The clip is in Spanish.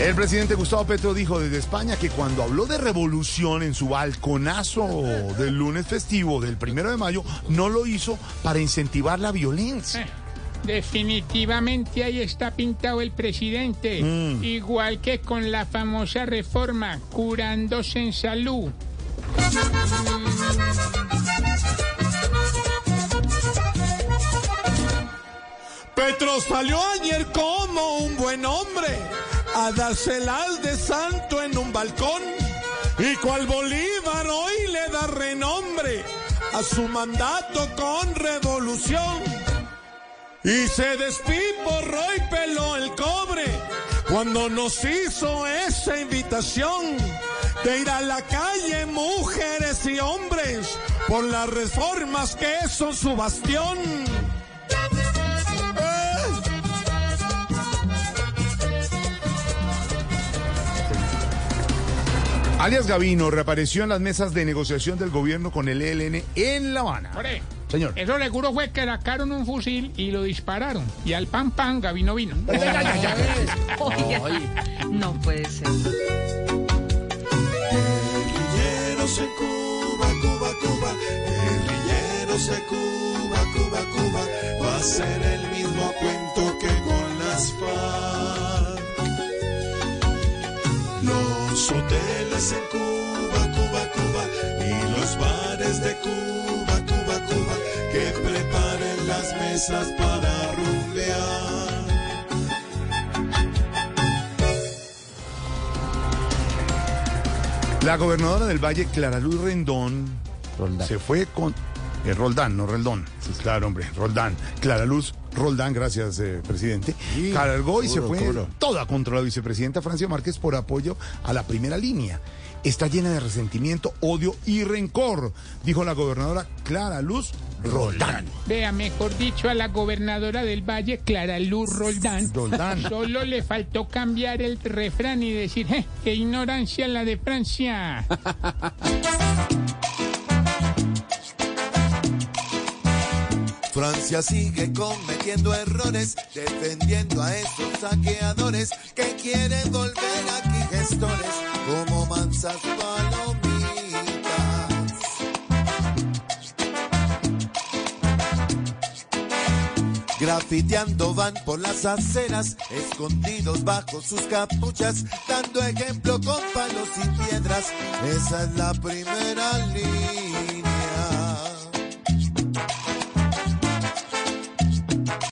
El presidente Gustavo Petro dijo desde España que cuando habló de revolución en su balconazo del lunes festivo del primero de mayo, no lo hizo para incentivar la violencia. Definitivamente ahí está pintado el presidente, Mm. igual que con la famosa reforma, curándose en salud. Petro salió ayer como un buen hombre a dárselas de santo en un balcón. Y cual Bolívar hoy le da renombre a su mandato con revolución. Y se despiporró y peló el cobre cuando nos hizo esa invitación de ir a la calle mujeres y hombres por las reformas que son su bastión. Alias Gavino reapareció en las mesas de negociación del gobierno con el ELN en La Habana. Ore, Señor. Eso seguro fue que sacaron un fusil y lo dispararon. Y al pan pan Gavino vino. No puede ser. Guerrilleros en Cuba, Cuba, Cuba, guerrilleros en Cuba, Cuba, Cuba, va a ser el mismo Los hoteles en Cuba, Cuba, Cuba, y los bares de Cuba, Cuba, Cuba, que preparen las mesas para rumbear. La gobernadora del Valle, Clara Luz Rendón, se fue con... eh, Roldán, no Reldón. claro, hombre, Roldán. Clara Luz Roldán, gracias, eh, presidente. Cargó y se fue toda contra la vicepresidenta Francia Márquez por apoyo a la primera línea. Está llena de resentimiento, odio y rencor, dijo la gobernadora Clara Luz Roldán. Vea, mejor dicho, a la gobernadora del Valle, Clara Luz Roldán. Roldán. Solo le faltó cambiar el refrán y decir, "Eh, qué ignorancia la de Francia. Francia sigue cometiendo errores, defendiendo a esos saqueadores que quieren volver aquí gestores como mansas palomitas. Grafiteando van por las aceras, escondidos bajo sus capuchas, dando ejemplo con palos y piedras. Esa es la primera línea.